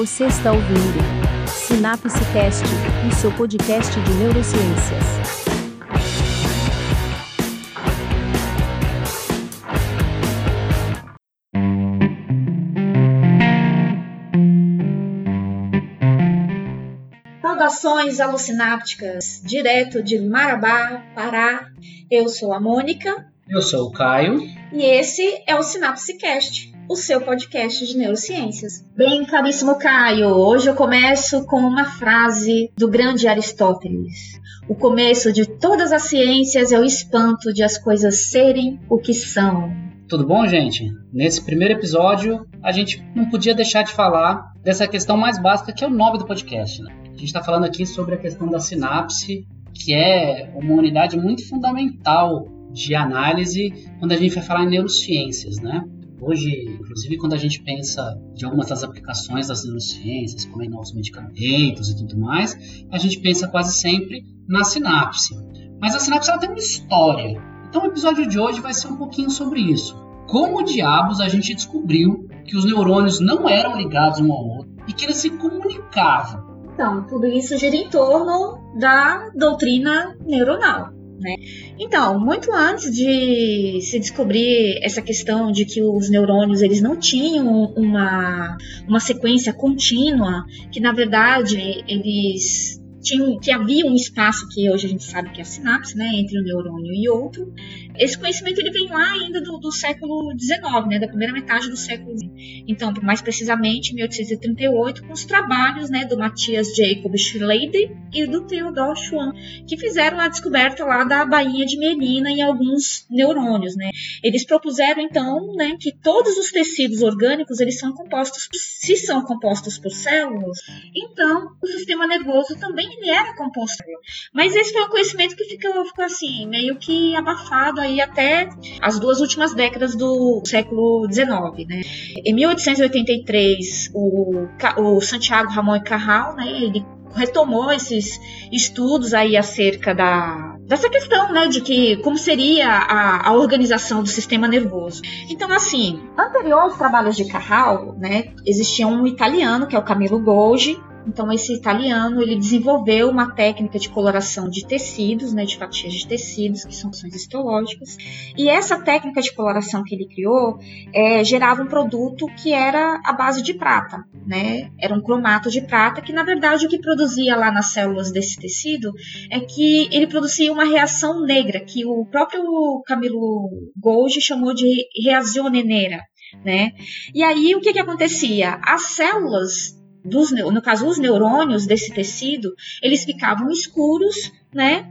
Você está ouvindo Sinapse Cast, o seu podcast de neurociências. Saudações alucinápticas, direto de Marabá, Pará. Eu sou a Mônica. Eu sou o Caio. E esse é o Sinapse Cast, o seu podcast de neurociências. Bem, caríssimo Caio, hoje eu começo com uma frase do grande Aristóteles. O começo de todas as ciências é o espanto de as coisas serem o que são. Tudo bom, gente? Nesse primeiro episódio, a gente não podia deixar de falar dessa questão mais básica que é o nome do podcast. Né? A gente está falando aqui sobre a questão da sinapse, que é uma unidade muito fundamental de análise quando a gente vai falar em neurociências, né? Hoje, inclusive, quando a gente pensa de algumas das aplicações das neurociências, como em novos medicamentos e tudo mais, a gente pensa quase sempre na sinapse. Mas a sinapse ela tem uma história. Então, o episódio de hoje vai ser um pouquinho sobre isso. Como diabos a gente descobriu que os neurônios não eram ligados um ao outro e que eles se comunicavam? Então, tudo isso gira em torno da doutrina neuronal. Né? Então, muito antes de se descobrir essa questão de que os neurônios eles não tinham uma, uma sequência contínua, que na verdade eles tinha, que havia um espaço que hoje a gente sabe que é a sinapse, né, entre um neurônio e outro. Esse conhecimento ele vem lá ainda do, do século XIX, né, da primeira metade do século XX. Então, mais precisamente, 1838, com os trabalhos né, do Matthias Jacob Schleider e do Theodor Schwann, que fizeram a descoberta lá da bainha de mielina em alguns neurônios. Né. Eles propuseram, então, né, que todos os tecidos orgânicos eles são compostos, se são compostos por células, então o sistema nervoso também ele era composto. Mas esse foi um conhecimento que ficou, ficou assim, meio que abafado aí até as duas últimas décadas do século XIX, né? Em 1883, o, o Santiago Ramon e Carral, né, ele retomou esses estudos aí acerca da dessa questão, né, de que como seria a, a organização do sistema nervoso. Então, assim, anterior aos trabalhos de Carral, né, existia um italiano que é o Camilo Golgi, então esse italiano ele desenvolveu uma técnica de coloração de tecidos, né, de fatias de tecidos que são funções histológicas. E essa técnica de coloração que ele criou é, gerava um produto que era a base de prata, né? Era um cromato de prata que na verdade o que produzia lá nas células desse tecido é que ele produzia uma reação negra que o próprio Camilo Golgi chamou de reazione nera, né? E aí o que que acontecia? As células dos, no caso, os neurônios desse tecido, eles ficavam escuros, né?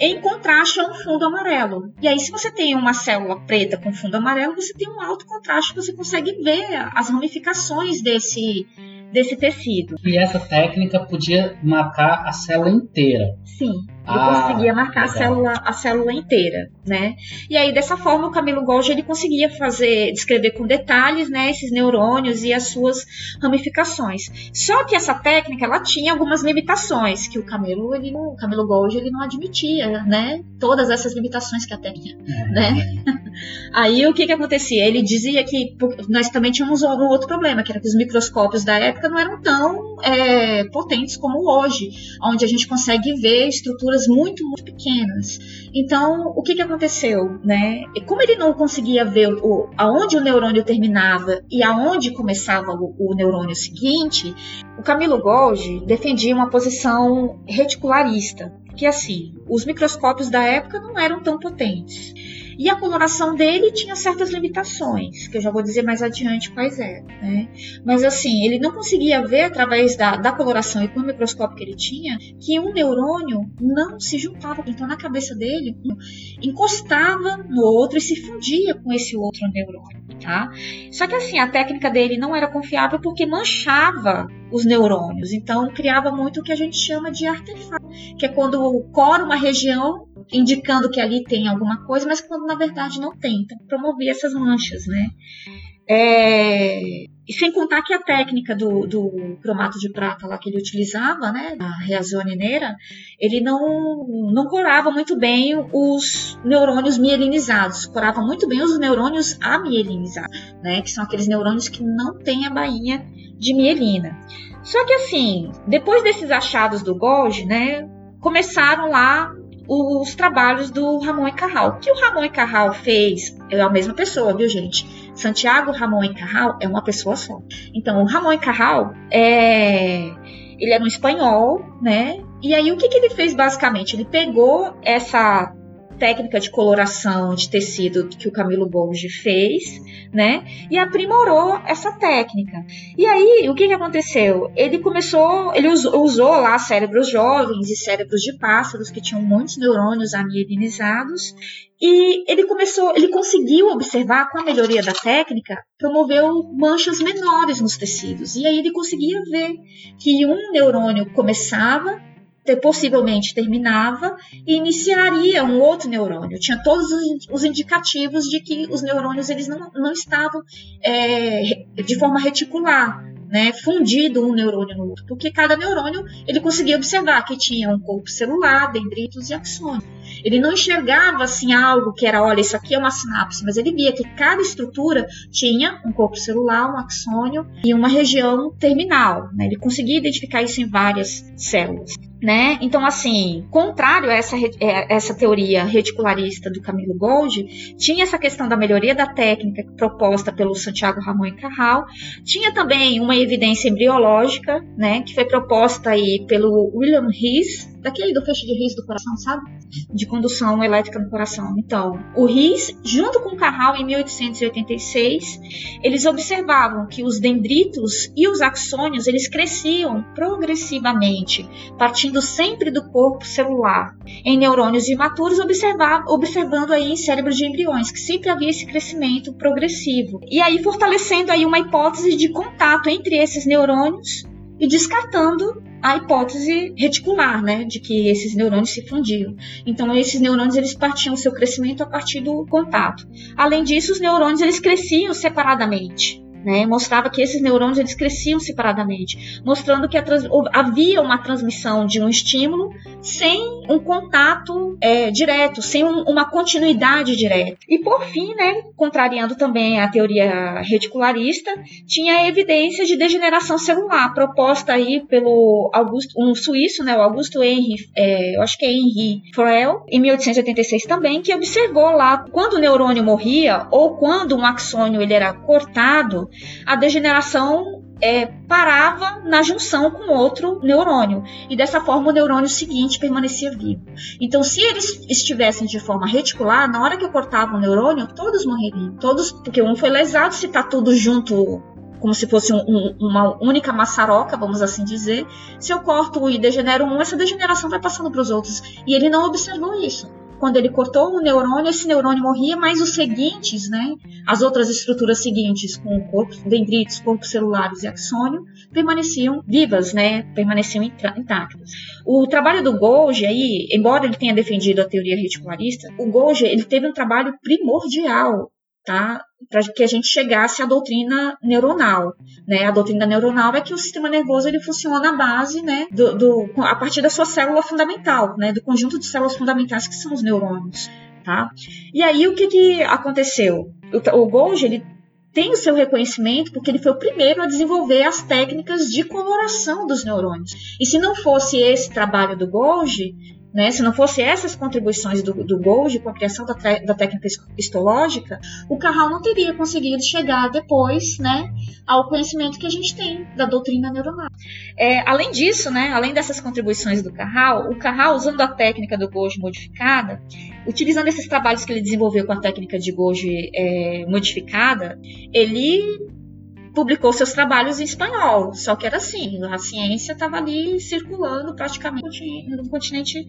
Em contraste a um fundo amarelo. E aí, se você tem uma célula preta com fundo amarelo, você tem um alto contraste, você consegue ver as ramificações desse, desse tecido. E essa técnica podia marcar a célula inteira. Sim. Ele ah, conseguia marcar a célula, a célula inteira, né? E aí, dessa forma, o Camilo Golgi ele conseguia fazer, descrever com detalhes, né, esses neurônios e as suas ramificações. Só que essa técnica, ela tinha algumas limitações que o Camilo, ele, o Camilo Golgi, ele não admitia, né? Todas essas limitações que a técnica, é. né? aí, o que que acontecia? Ele dizia que nós também tínhamos um outro problema, que era que os microscópios da época não eram tão é, potentes como hoje, onde a gente consegue ver estruturas muito, muito pequenas. Então, o que, que aconteceu, né? Como ele não conseguia ver o, aonde o neurônio terminava e aonde começava o, o neurônio seguinte, o Camilo Golgi defendia uma posição reticularista, que assim, os microscópios da época não eram tão potentes. E a coloração dele tinha certas limitações, que eu já vou dizer mais adiante quais eram. Né? Mas assim, ele não conseguia ver através da, da coloração e com o microscópio que ele tinha que um neurônio não se juntava. Então, na cabeça dele, encostava no outro e se fundia com esse outro neurônio. Tá? Só que assim, a técnica dele não era confiável porque manchava os neurônios. Então, criava muito o que a gente chama de artefato, que é quando cora uma região indicando que ali tem alguma coisa, mas quando na verdade não tem. Então, promovia essas manchas, né? É... E sem contar que a técnica do, do cromato de prata lá que ele utilizava, né, a reazoneira, ele não, não curava muito bem os neurônios mielinizados, curava muito bem os neurônios amielinizados, né, que são aqueles neurônios que não têm a bainha de mielina. Só que assim, depois desses achados do Golgi, né, começaram lá os trabalhos do Ramon e Carral. Que o Ramon e Carral fez é a mesma pessoa, viu, gente? Santiago Ramon e Carral é uma pessoa só. Então, o Ramon e Carral é ele era um espanhol, né? E aí o que, que ele fez basicamente? Ele pegou essa técnica de coloração de tecido que o Camilo Borges fez, né? E aprimorou essa técnica. E aí, o que, que aconteceu? Ele começou, ele usou, usou lá cérebros jovens e cérebros de pássaros que tinham muitos neurônios amielinizados e ele começou, ele conseguiu observar com a melhoria da técnica, promoveu manchas menores nos tecidos. E aí ele conseguia ver que um neurônio começava possivelmente terminava e iniciaria um outro neurônio. Tinha todos os indicativos de que os neurônios eles não, não estavam é, de forma reticular, né, fundido um neurônio no outro, porque cada neurônio ele conseguia observar que tinha um corpo celular, dendritos e axônios. Ele não enxergava assim algo que era, olha, isso aqui é uma sinapse, mas ele via que cada estrutura tinha um corpo celular, um axônio e uma região terminal. Né? Ele conseguia identificar isso em várias células. Né? Então, assim, contrário a essa, é, essa teoria reticularista do Camilo Gold, tinha essa questão da melhoria da técnica proposta pelo Santiago Ramon e Carral, tinha também uma evidência embriológica, né, que foi proposta aí pelo William Rees, daquele do feixe de Rees do coração, sabe? De condução elétrica no coração. Então, o Rees, junto com o Carral, em 1886, eles observavam que os dendritos e os axônios, eles cresciam progressivamente, partindo sempre do corpo celular. Em neurônios imaturos, observando aí em cérebros de embriões, que sempre havia esse crescimento progressivo. E aí fortalecendo aí uma hipótese de contato entre esses neurônios e descartando a hipótese reticular, né, de que esses neurônios se fundiam. Então, esses neurônios eles partiam seu crescimento a partir do contato. Além disso, os neurônios eles cresciam separadamente. Né, mostrava que esses neurônios eles cresciam separadamente, mostrando que havia uma transmissão de um estímulo sem um contato é, direto, sem um, uma continuidade direta. E por fim, né, contrariando também a teoria reticularista, tinha a evidência de degeneração celular proposta aí pelo Augusto, um suíço, né, o Augusto Henry, é, eu acho que é Henry Froel, em 1886 também, que observou lá quando o neurônio morria ou quando um axônio ele era cortado, a degeneração é, parava na junção com outro neurônio. E dessa forma o neurônio seguinte permanecia vivo. Então, se eles estivessem de forma reticular, na hora que eu cortava o neurônio, todos morreriam. Todos, porque um foi lesado, se está tudo junto como se fosse um, um, uma única maçaroca, vamos assim dizer. Se eu corto e degenero um, essa degeneração vai passando para os outros. E ele não observou isso quando ele cortou o neurônio, esse neurônio morria, mas os seguintes, né, as outras estruturas seguintes, com corpos, dendritos, corpos celulares e axônio, permaneciam vivas, né, permaneciam intactas. O trabalho do Golgi aí, embora ele tenha defendido a teoria reticularista, o Golgi ele teve um trabalho primordial tá? Para que a gente chegasse à doutrina neuronal, né? A doutrina neuronal é que o sistema nervoso ele funciona à base, né, do, do, a partir da sua célula fundamental, né, do conjunto de células fundamentais que são os neurônios, tá? E aí o que que aconteceu? O, o Golgi ele tem o seu reconhecimento porque ele foi o primeiro a desenvolver as técnicas de coloração dos neurônios. E se não fosse esse trabalho do Golgi, né? Se não fosse essas contribuições do, do Gold com a criação da, da, técnica histológica, o Carral não teria conseguido chegar depois né, ao conhecimento que a gente tem da doutrina neuronal. É, além disso, né, além dessas contribuições do Carral, o Carral, usando a técnica do Gold modificada, utilizando esses trabalhos que ele desenvolveu com a técnica de Gold é, modificada, ele publicou seus trabalhos em espanhol. Só que era assim, a ciência estava ali circulando praticamente no continente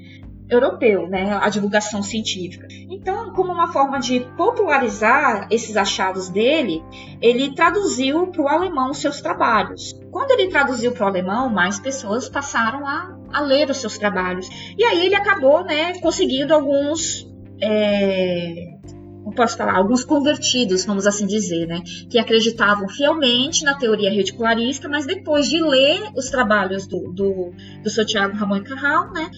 europeu, né, a divulgação científica. Então, como uma forma de popularizar esses achados dele, ele traduziu para o alemão seus trabalhos. Quando ele traduziu para o alemão, mais pessoas passaram a, a, ler os seus trabalhos. E aí ele acabou, né, conseguindo alguns é, posso falar, alguns convertidos, vamos assim dizer, né, que acreditavam fielmente na teoria reticularista, mas depois de ler os trabalhos do, do, do seu Tiago Ramon Carral, né,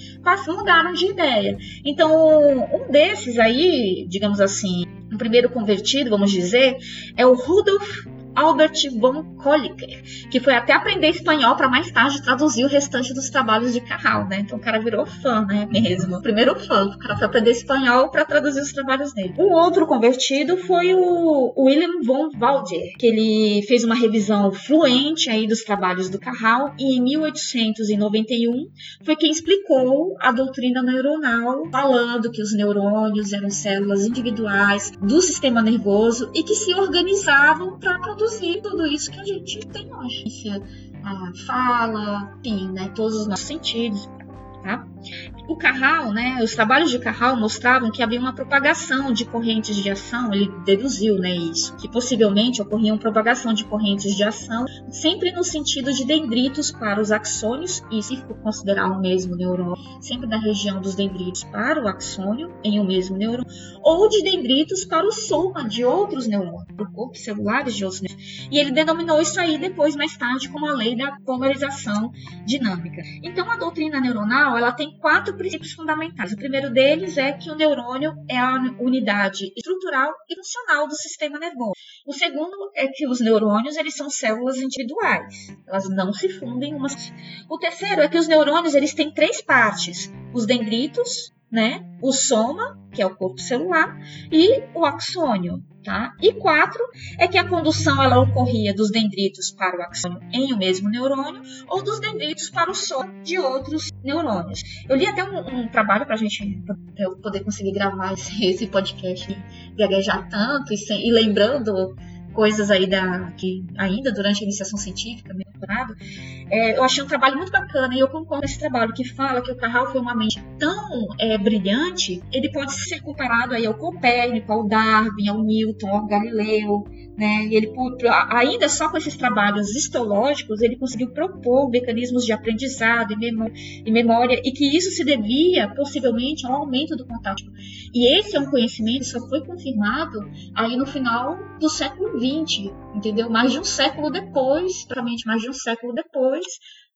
mudaram de ideia. Então, um desses aí, digamos assim, o primeiro convertido, vamos dizer, é o Rudolf Albert von Kolliker, que foi até aprender espanhol para mais tarde traduzir o restante dos trabalhos de Carral, né? Então o cara virou fã, né? Mesmo. Primeiro fã. O cara foi aprender espanhol para traduzir os trabalhos dele. O outro convertido foi o William von Walder, que ele fez uma revisão fluente aí dos trabalhos do Carral e em 1891 foi quem explicou a doutrina neuronal, falando que os neurônios eram células individuais do sistema nervoso e que se organizavam para produzir produzir tudo isso que a gente tem hoje. A fala, enfim, né, todos os nossos sentidos. Tá? O Carral, né, os trabalhos de Carral mostravam que havia uma propagação de correntes de ação, ele deduziu né, isso, que possivelmente ocorria uma propagação de correntes de ação, sempre no sentido de dendritos para os axônios, e se considerar o mesmo neurônio, sempre da região dos dendritos para o axônio, em um mesmo neurônio, ou de dendritos para o soma de outros neurônios, do corpo celulares de outros neurônios. E ele denominou isso aí depois, mais tarde, como a lei da polarização dinâmica. Então, a doutrina neuronal ela tem quatro princípios fundamentais. O primeiro deles é que o neurônio é a unidade estrutural e funcional do sistema nervoso. O segundo é que os neurônios eles são células individuais, elas não se fundem umas. O terceiro é que os neurônios eles têm três partes: os dendritos, né, o soma, que é o corpo celular, e o axônio, Tá? E quatro é que a condução ela ocorria dos dendritos para o axônio em o mesmo neurônio ou dos dendritos para o soma de outros neurônios. Eu li até um, um trabalho para a gente pra eu poder conseguir gravar esse, esse podcast e gaguejar tanto e, sem, e lembrando coisas aí da que ainda durante a iniciação científica, meu doutorado, é, eu achei um trabalho muito bacana e eu concordo com esse trabalho que fala que o Carral foi uma mente tão é, brilhante, ele pode ser comparado aí ao Copérnico, ao Darwin, ao Newton, ao Galileu, né? E ele, ainda só com esses trabalhos histológicos, ele conseguiu propor mecanismos de aprendizado e memória, e que isso se devia possivelmente ao aumento do contato. E esse é um conhecimento que só foi confirmado aí no final do século XX, entendeu? Mais de um século depois, praticamente mais de um século depois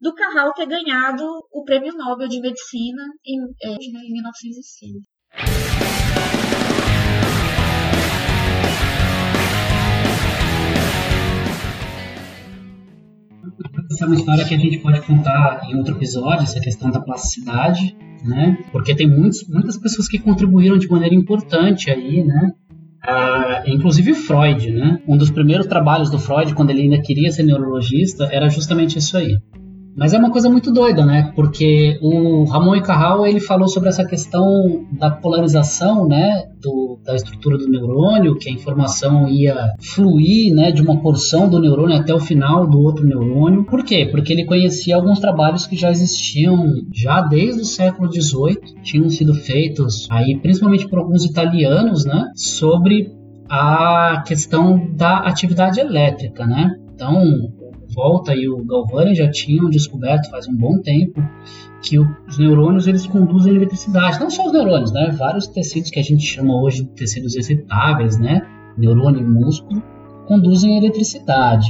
do Carral ter ganhado o Prêmio Nobel de Medicina em, é, em 1906. Essa é uma história que a gente pode contar em outro episódio, essa questão da plasticidade, né? Porque tem muitos, muitas pessoas que contribuíram de maneira importante aí, né? Ah, inclusive Freud, né? Um dos primeiros trabalhos do Freud, quando ele ainda queria ser neurologista, era justamente isso aí. Mas é uma coisa muito doida, né? Porque o Ramon e Carral ele falou sobre essa questão da polarização, né? Do, da estrutura do neurônio, que a informação ia fluir, né? De uma porção do neurônio até o final do outro neurônio. Por quê? Porque ele conhecia alguns trabalhos que já existiam já desde o século XVIII, tinham sido feitos aí principalmente por alguns italianos, né? Sobre a questão da atividade elétrica, né? Então, Volta e o Galvani já tinham descoberto faz um bom tempo que os neurônios eles conduzem eletricidade. Não só os neurônios, né? Vários tecidos que a gente chama hoje de tecidos excitáveis, né? Neurônio e músculo, conduzem eletricidade.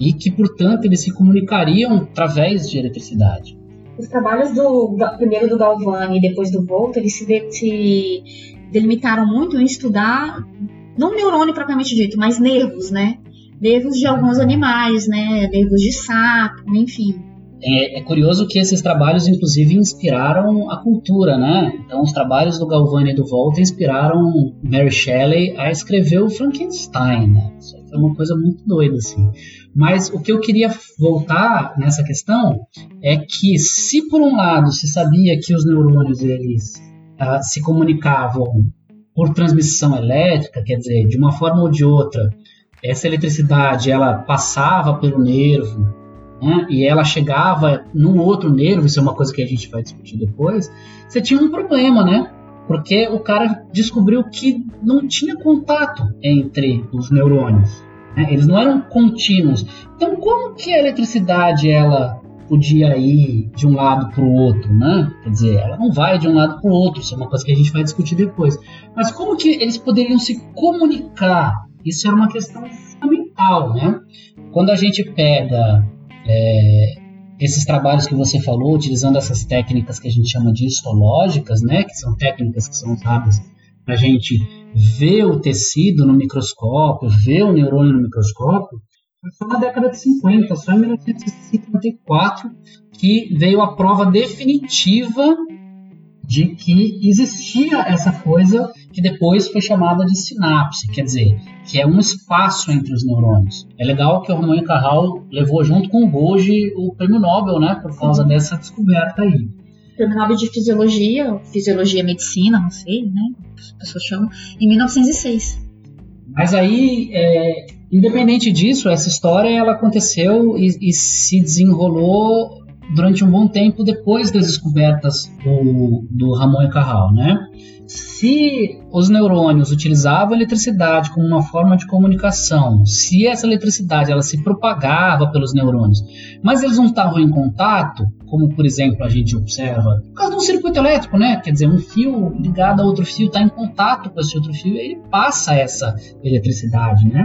E que, portanto, eles se comunicariam através de eletricidade. Os trabalhos do primeiro do Galvani e depois do Volta, eles se, de, se delimitaram muito em estudar não neurônio propriamente dito, mas nervos, né? Nervos de alguns animais, né? Nervos de sapo, enfim. É, é, curioso que esses trabalhos, inclusive, inspiraram a cultura, né? Então, os trabalhos do Galvani e do Volta inspiraram Mary Shelley a escrever o Frankenstein, né? Isso foi uma coisa muito doida, assim. Mas o que eu queria voltar nessa questão é que, se por um lado se sabia que os neurônios eles uh, se comunicavam por transmissão elétrica, quer dizer, de uma forma ou de outra, essa eletricidade ela passava pelo nervo né, e ela chegava no outro nervo, isso é uma coisa que a gente vai discutir depois, você tinha um problema, né? Porque o cara descobriu que não tinha contato entre os neurônios. Né? Eles não eram contínuos. Então, como que a eletricidade ela podia ir de um lado para o outro, né? Quer dizer, ela não vai de um lado para o outro, isso é uma coisa que a gente vai discutir depois. Mas como que eles poderiam se comunicar? Isso era uma questão fundamental, né? Quando a gente pega é, esses trabalhos que você falou, utilizando essas técnicas que a gente chama de histológicas, né? Que são técnicas que são usadas para a gente ver o tecido no microscópio, ver o neurônio no microscópio, foi na década de 50, só em 1954, que veio a prova definitiva de que existia essa coisa que depois foi chamada de sinapse, quer dizer, que é um espaço entre os neurônios. É legal que o Ramon Carral levou junto com o Golgi o prêmio Nobel, né, por causa Sim. dessa descoberta aí. Prêmio Nobel de Fisiologia, Fisiologia e Medicina, não sei, né, as pessoas chamam, em 1906. Mas aí, é, independente disso, essa história ela aconteceu e, e se desenrolou durante um bom tempo depois das descobertas do, do Ramon e Carral, né? Se os neurônios utilizavam a eletricidade como uma forma de comunicação, se essa eletricidade ela se propagava pelos neurônios, mas eles não estavam em contato, como por exemplo a gente observa, por causa de um circuito elétrico, né? Quer dizer, um fio ligado a outro fio está em contato com esse outro fio e ele passa essa eletricidade, né?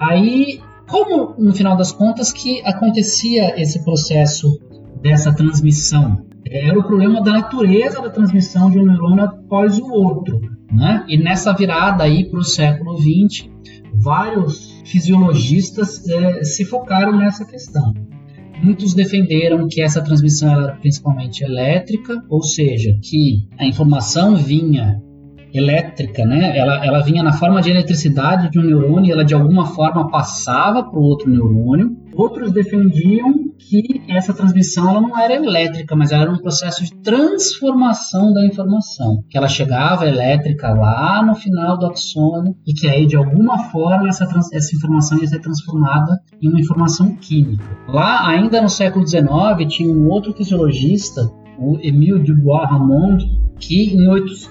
Aí, como no final das contas que acontecia esse processo dessa transmissão. Era o problema da natureza da transmissão de um neurônio após o outro. Né? E nessa virada aí para o século XX, vários fisiologistas é, se focaram nessa questão. Muitos defenderam que essa transmissão era principalmente elétrica, ou seja, que a informação vinha elétrica, né? Ela, ela vinha na forma de eletricidade de um neurônio e ela de alguma forma passava para o outro neurônio. Outros defendiam que essa transmissão ela não era elétrica, mas era um processo de transformação da informação, que ela chegava elétrica lá no final do axônio e que aí de alguma forma essa, essa informação ia ser transformada em uma informação química. Lá ainda no século XIX tinha um outro fisiologista, o Emile Dubois Ramond, que em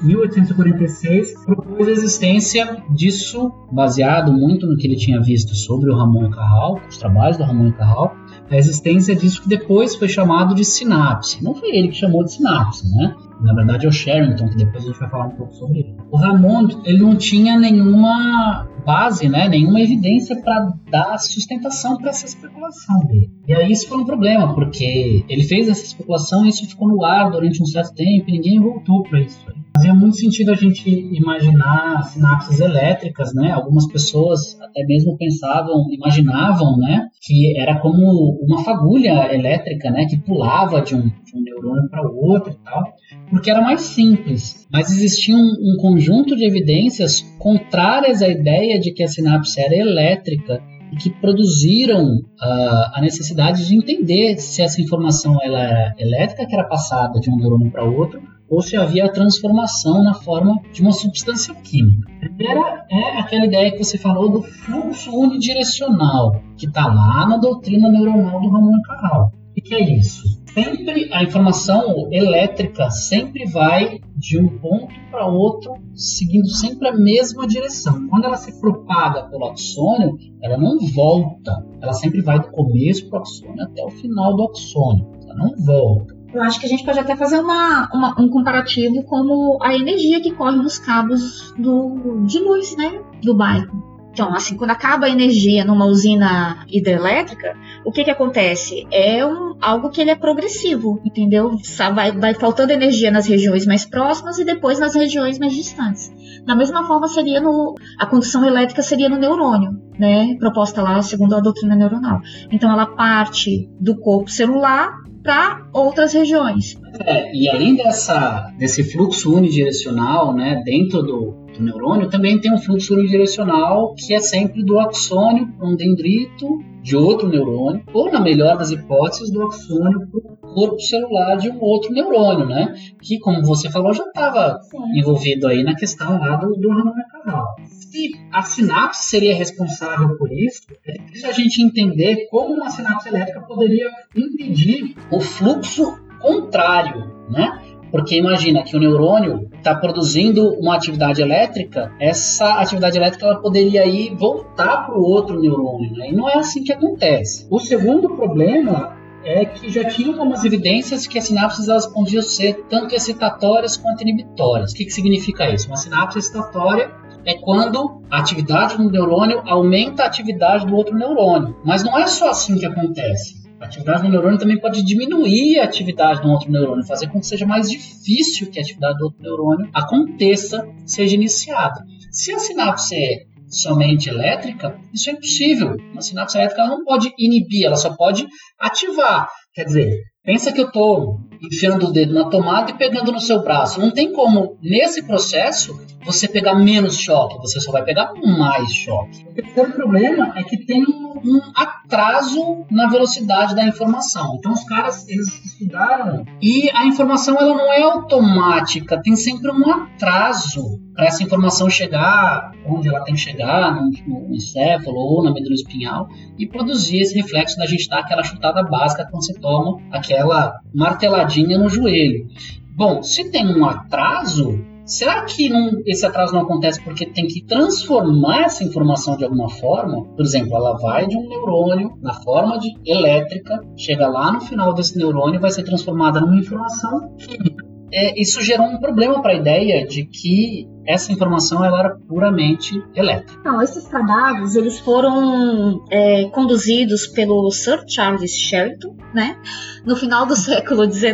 1846 propôs a existência disso, baseado muito no que ele tinha visto sobre o Ramon e Carral, os trabalhos do Ramon e Carral, a existência disso que depois foi chamado de sinapse. Não foi ele que chamou de sinapse, né? Na verdade é o Sherrington, que depois a gente vai falar um pouco sobre ele. O Ramond, ele não tinha nenhuma base, né, nenhuma evidência para dar sustentação para essa especulação dele. E aí isso foi um problema, porque ele fez essa especulação e isso ficou no ar durante um certo tempo e ninguém voltou para isso. Fazia muito sentido a gente imaginar sinapses elétricas, né? Algumas pessoas até mesmo pensavam, imaginavam, né, que era como uma fagulha elétrica, né, que pulava de um, de um neurônio para o outro e tal, porque era mais simples. Mas existia um, um conjunto de evidências contrárias à ideia de que a sinapse era elétrica e que produziram uh, a necessidade de entender se essa informação ela era elétrica que era passada de um neurônio para outro ou se havia a transformação na forma de uma substância química. Primeira é aquela ideia que você falou do fluxo unidirecional, que está lá na doutrina neuronal do Ramon Carral. O que é isso? Sempre a informação elétrica sempre vai de um ponto para outro, seguindo sempre a mesma direção. Quando ela se propaga pelo axônio, ela não volta. Ela sempre vai do começo para o axônio até o final do axônio. Ela não volta. Eu acho que a gente pode até fazer uma, uma, um comparativo como a energia que corre nos cabos do, de luz, né? Do bairro. Então, assim, quando acaba a energia numa usina hidrelétrica, o que que acontece? É um, algo que ele é progressivo, entendeu? Vai, vai faltando energia nas regiões mais próximas e depois nas regiões mais distantes. Da mesma forma, seria no, a condução elétrica seria no neurônio, né? Proposta lá segundo a doutrina neuronal. Então, ela parte do corpo celular para outras regiões. É, e além dessa, desse fluxo unidirecional, né, dentro do, do neurônio, também tem um fluxo unidirecional que é sempre do axônio para um dendrito de outro neurônio, ou na melhor das hipóteses, do axônio para o corpo celular de um outro neurônio, né? Que, como você falou, já estava envolvido aí na questão lá do, do. Se a sinapse seria responsável por isso, é difícil a gente entender como uma sinapse elétrica poderia impedir o fluxo contrário, né? Porque imagina que o neurônio está produzindo uma atividade elétrica, essa atividade elétrica ela poderia ir voltar para o outro neurônio, né? e não é assim que acontece. O segundo problema é que já tinha algumas evidências que as sinapses elas podiam ser tanto excitatórias quanto inibitórias. O que, que significa isso? Uma sinapse excitatória é quando a atividade do neurônio aumenta a atividade do outro neurônio. Mas não é só assim que acontece. A atividade do neurônio também pode diminuir a atividade do outro neurônio, fazer com que seja mais difícil que a atividade do outro neurônio aconteça, seja iniciada. Se a sinapse é somente elétrica, isso é impossível. Uma sinapse elétrica não pode inibir, ela só pode ativar. Quer dizer, pensa que eu estou enfiando o dedo na tomada e pegando no seu braço. Não tem como, nesse processo, você pegar menos choque, você só vai pegar mais choque. O terceiro problema é que tem um, um atraso na velocidade da informação. Então os caras eles estudaram e a informação ela não é automática, tem sempre um atraso para essa informação chegar onde ela tem que chegar, no, no encéfalo ou na medula espinhal, e produzir esse reflexo da gente dar aquela chutada básica quando você toma aquela marteladinha no joelho. Bom, se tem um atraso, Será que não, esse atraso não acontece porque tem que transformar essa informação de alguma forma? Por exemplo, ela vai de um neurônio na forma de elétrica, chega lá no final desse neurônio e vai ser transformada numa informação. É, isso gerou um problema para a ideia de que essa informação ela era puramente elétrica. Não, esses trabalhos eles foram é, conduzidos pelo Sir Charles Sheridan, né? No final do século XIX,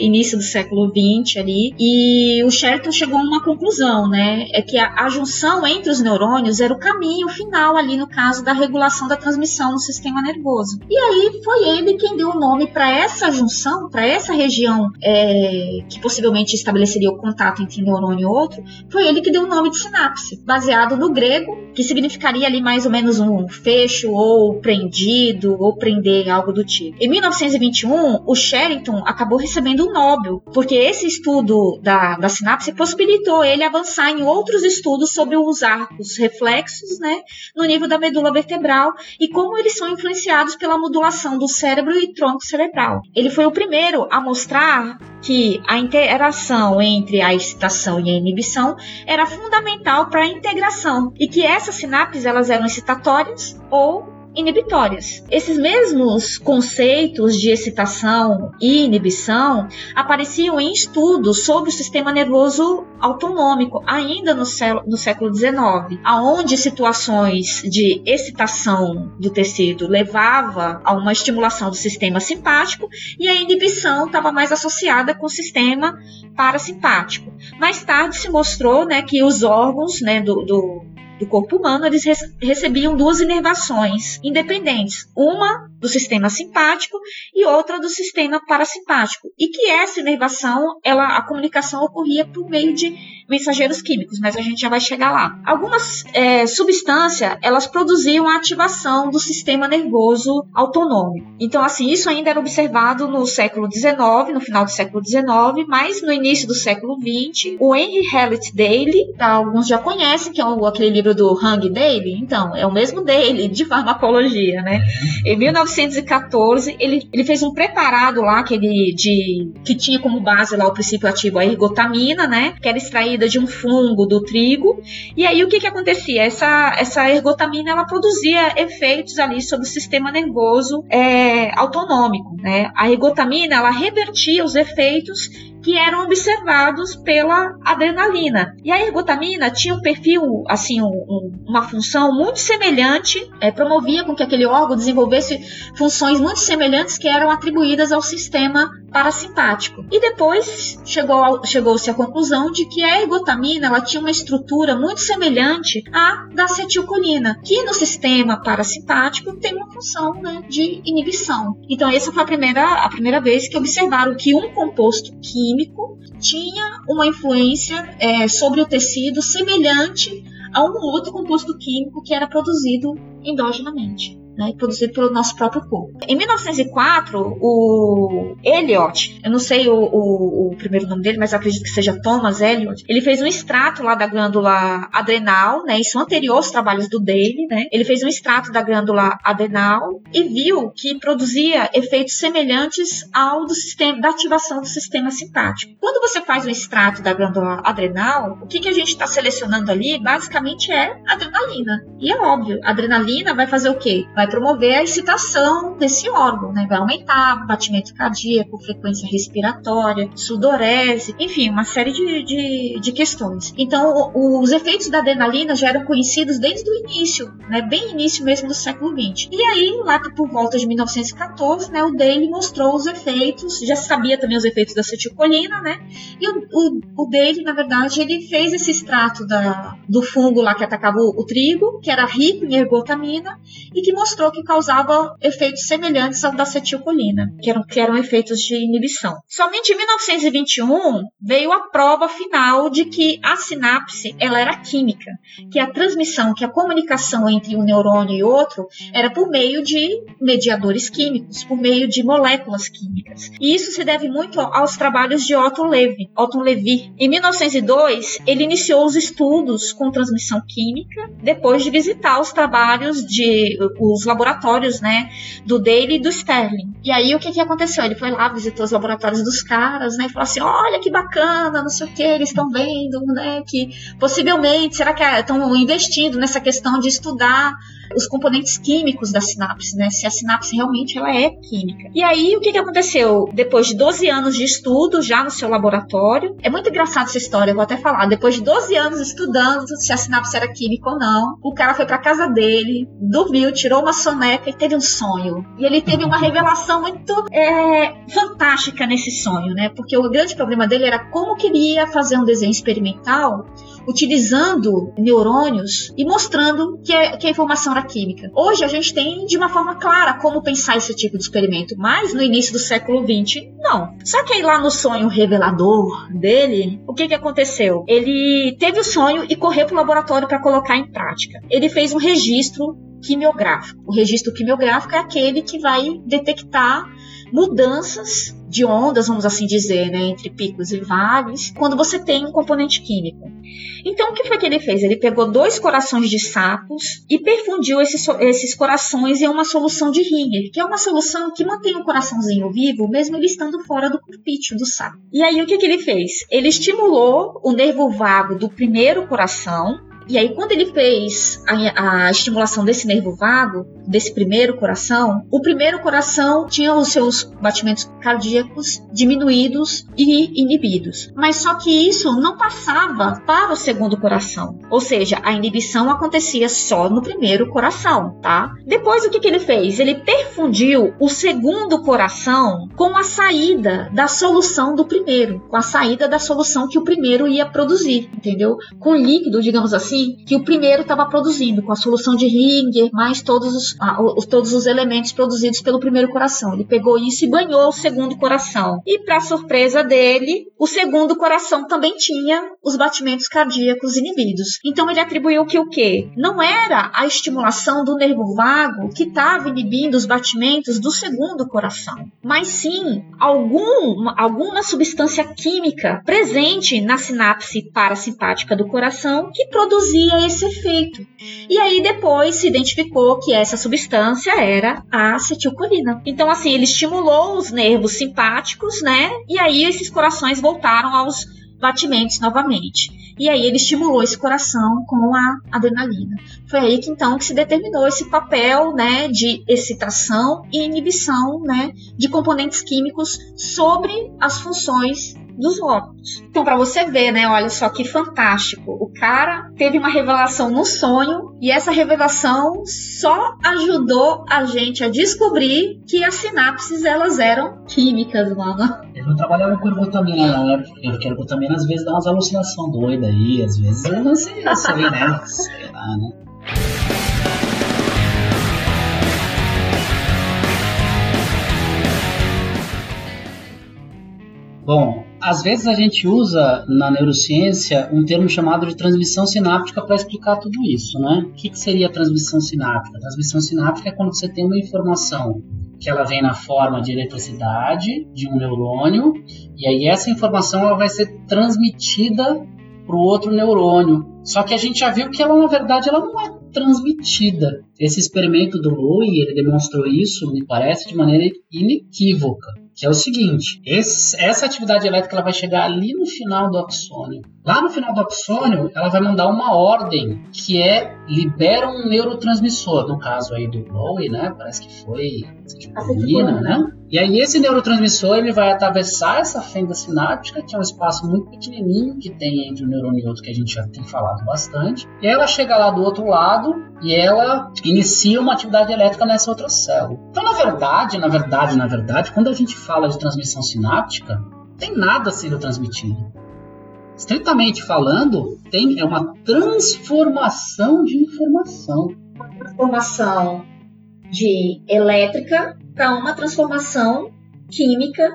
início do século XX ali, e o Sheridan chegou a uma conclusão, né? É que a, a junção entre os neurônios era o caminho final ali no caso da regulação da transmissão no sistema nervoso. E aí foi ele quem deu o nome para essa junção, para essa região é, que possivelmente estabeleceria o contato entre um neurônio e outro, foi ele que deu o nome de sinapse, baseado no grego, que significaria ali mais ou menos um fecho ou prendido ou prender, algo do tipo. Em 1921, o Sherrington acabou recebendo o um Nobel, porque esse estudo da, da sinapse possibilitou ele avançar em outros estudos sobre os arcos reflexos, né, no nível da medula vertebral e como eles são influenciados pela modulação do cérebro e tronco cerebral. Ele foi o primeiro a mostrar que a interação entre a excitação e a inibição era fundamental para a integração e que essas sinapses elas eram excitatórias ou inibitórias. Esses mesmos conceitos de excitação e inibição apareciam em estudos sobre o sistema nervoso autonômico, ainda no, no século XIX, aonde situações de excitação do tecido levava a uma estimulação do sistema simpático e a inibição estava mais associada com o sistema parasimpático. Mais tarde se mostrou né, que os órgãos né, do, do do corpo humano, eles recebiam duas inervações independentes, uma do sistema simpático e outra do sistema parasimpático, e que essa inervação, ela, a comunicação ocorria por meio de mensageiros químicos, mas a gente já vai chegar lá. Algumas é, substâncias, elas produziam a ativação do sistema nervoso autonômico. Então, assim, isso ainda era observado no século XIX, no final do século XIX, mas no início do século XX, o Henry Hallett Daly, tá, alguns já conhecem, que é aquele livro do Hang Daly, então, é o mesmo Daly, de farmacologia, né? Em 1914, ele, ele fez um preparado lá, que, ele, de, que tinha como base lá o princípio ativo a ergotamina, né? Que era extraído extraída de um fungo do trigo. E aí o que, que acontecia? Essa, essa ergotamina ela produzia efeitos ali sobre o sistema nervoso é, autonômico. Né? A ergotamina ela revertia os efeitos que eram observados pela adrenalina. E a ergotamina tinha um perfil, assim, um, um, uma função muito semelhante, é, promovia com que aquele órgão desenvolvesse funções muito semelhantes que eram atribuídas ao sistema parasimpático. E depois chegou chegou-se à conclusão de que a ergotamina ela tinha uma estrutura muito semelhante à da acetilcolina, que no sistema parasimpático tem uma função né, de inibição. Então essa foi a primeira, a primeira vez que observaram que um composto químico tinha uma influência é, sobre o tecido semelhante a um outro composto químico que era produzido endogenamente né, produzido pelo nosso próprio corpo. Em 1904, o Eliot, eu não sei o, o, o, primeiro nome dele, mas acredito que seja Thomas Eliot, ele fez um extrato lá da glândula adrenal, né, isso anterior aos trabalhos do Daly, né, ele fez um extrato da glândula adrenal e viu que produzia efeitos semelhantes ao do sistema, da ativação do sistema simpático. Quando você faz um extrato da glândula adrenal, o que, que a gente está selecionando ali, basicamente é adrenalina. E é óbvio, adrenalina vai fazer o quê? Vai vai promover a excitação desse órgão, né? Vai aumentar batimento cardíaco, frequência respiratória, sudorese, enfim, uma série de, de, de questões. Então, o, os efeitos da adrenalina já eram conhecidos desde o início, né? Bem início mesmo do século XX. E aí, lá por volta de 1914, né? O Daly mostrou os efeitos, já sabia também os efeitos da acetilcolina, né? E o, o, o Daly, na verdade, ele fez esse extrato da, do fungo lá que atacava o, o trigo, que era rico em ergotamina, e que mostrou que causava efeitos semelhantes ao da acetilcolina, que eram, que eram efeitos de inibição. Somente em 1921 veio a prova final de que a sinapse ela era química, que a transmissão, que a comunicação entre um neurônio e outro era por meio de mediadores químicos, por meio de moléculas químicas. E isso se deve muito aos trabalhos de Otto Levy. Otto Levy. Em 1902, ele iniciou os estudos com transmissão química, depois de visitar os trabalhos de os laboratórios, né, do Daly e do Sterling. E aí o que que aconteceu? Ele foi lá, visitou os laboratórios dos caras, né, e falou assim: "Olha que bacana, não sei o que, eles estão vendo, né, que possivelmente será que estão investindo nessa questão de estudar os componentes químicos da sinapse, né? Se a sinapse realmente ela é química. E aí o que, que aconteceu? Depois de 12 anos de estudo já no seu laboratório, é muito engraçado essa história, eu vou até falar. Depois de 12 anos estudando se a sinapse era química ou não, o cara foi para casa dele, dormiu, tirou uma soneca e teve um sonho. E ele teve uma revelação muito é, fantástica nesse sonho, né? Porque o grande problema dele era como queria fazer um desenho experimental utilizando neurônios e mostrando que a, que a informação era química. Hoje a gente tem de uma forma clara como pensar esse tipo de experimento, mas no início do século XX, não. Só que aí lá no sonho revelador dele, o que, que aconteceu? Ele teve o sonho e correu para o laboratório para colocar em prática. Ele fez um registro quimiográfico. O registro quimiográfico é aquele que vai detectar mudanças de ondas, vamos assim dizer, né, entre picos e vales, quando você tem um componente químico. Então, o que foi que ele fez? Ele pegou dois corações de sapos e perfundiu esses, esses corações em uma solução de Ringer, que é uma solução que mantém o coraçãozinho vivo, mesmo ele estando fora do corpício do sapo. E aí, o que, que ele fez? Ele estimulou o nervo vago do primeiro coração, e aí, quando ele fez a, a, estimulação desse nervo vago, desse primeiro coração, o primeiro coração tinha os seus batimentos cardíacos diminuídos e inibidos. Mas só que isso não passava para o segundo coração. Ou seja, a inibição acontecia só no primeiro coração, tá? Depois, o que, que ele fez? Ele perfundiu o segundo coração com a saída da solução do primeiro, com a saída da solução que o primeiro ia produzir, entendeu? Com líquido, digamos assim assim que o primeiro estava produzindo, com a solução de Ringer, mais todos os, os, todos os elementos produzidos pelo primeiro coração. Ele pegou isso e banhou o segundo coração. E, para surpresa dele, o segundo coração também tinha os batimentos cardíacos inibidos. Então ele atribuiu que o quê? Não era a estimulação do nervo vago que estava inibindo os batimentos do segundo coração, mas sim algum, alguma substância química presente na sinapse parasimpática do coração que produz produzia esse efeito. E aí depois se identificou que essa substância era a acetilcolina. Então assim, ele estimulou os nervos simpáticos, né? E aí esses corações voltaram aos batimentos novamente. E aí ele estimulou esse coração com a adrenalina. Foi aí que então que se determinou esse papel, né, de excitação e inibição, né, de componentes químicos sobre as funções dos órgãos. Então, para você ver, né, olha só que fantástico. O cara teve uma revelação no sonho e essa revelação só ajudou a gente a descobrir que as sinapses elas eram químicas, mano. Eu não trabalhava com ergotamina, né? Porque ergotamina às vezes dá umas alucinações doidas aí, às vezes eu não sei, eu sei, né? Sei lá, né? Bom, às vezes a gente usa na neurociência um termo chamado de transmissão sináptica para explicar tudo isso, né? O que, que seria transmissão sináptica? Transmissão sináptica é quando você tem uma informação que ela vem na forma de eletricidade de um neurônio e aí essa informação ela vai ser transmitida para o outro neurônio. Só que a gente já viu que ela na verdade ela não é transmitida. Esse experimento do Louis ele demonstrou isso, me parece, de maneira inequívoca que é o seguinte: esse, essa atividade elétrica ela vai chegar ali no final do axônio. Lá no final do axônio, ela vai mandar uma ordem que é libera um neurotransmissor, no caso aí do Bowie, né? Parece que foi citidina, né? E aí esse neurotransmissor ele vai atravessar essa fenda sináptica, que é um espaço muito pequenininho que tem entre um neurônio e outro que a gente já tem falado bastante. E ela chega lá do outro lado e ela inicia uma atividade elétrica nessa outra célula. Então, na verdade, na verdade, na verdade, quando a gente fala de transmissão sináptica, tem nada sendo transmitido estritamente falando, tem é uma transformação de informação. Uma transformação de elétrica para uma transformação química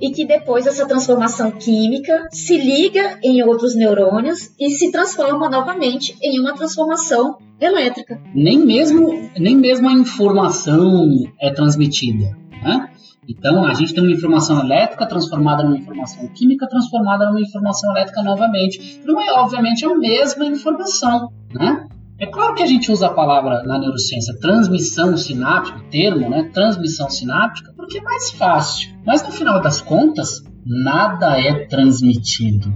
e que depois essa transformação química se liga em outros neurônios e se transforma novamente em uma transformação elétrica. Nem mesmo, nem mesmo a informação é transmitida. Né? Então, a gente tem uma informação elétrica transformada numa informação química, transformada numa informação elétrica novamente. Não é, obviamente, a mesma informação, né? É claro que a gente usa a palavra na neurociência transmissão sináptica, o termo, né? Transmissão sináptica, porque é mais fácil. Mas no final das contas, nada é transmitido.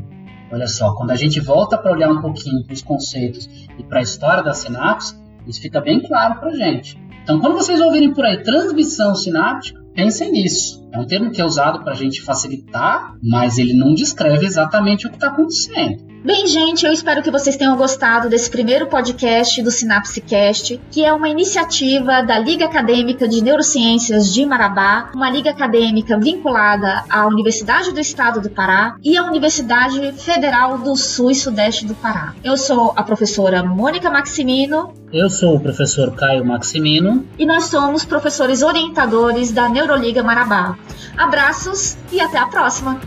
Olha só, quando a gente volta para olhar um pouquinho para os conceitos e para a história da sinapse, isso fica bem claro para gente. Então, quando vocês ouvirem por aí transmissão sináptica, pensem nisso. É um termo que é usado para a gente facilitar, mas ele não descreve exatamente o que está acontecendo. Bem, gente, eu espero que vocês tenham gostado desse primeiro podcast do SinapseCast, que é uma iniciativa da Liga Acadêmica de Neurociências de Marabá, uma liga acadêmica vinculada à Universidade do Estado do Pará e à Universidade Federal do Sul e Sudeste do Pará. Eu sou a professora Mônica Maximino. Eu sou o professor Caio Maximino. E nós somos professores orientadores da Neuroliga Marabá. Abraços e até a próxima!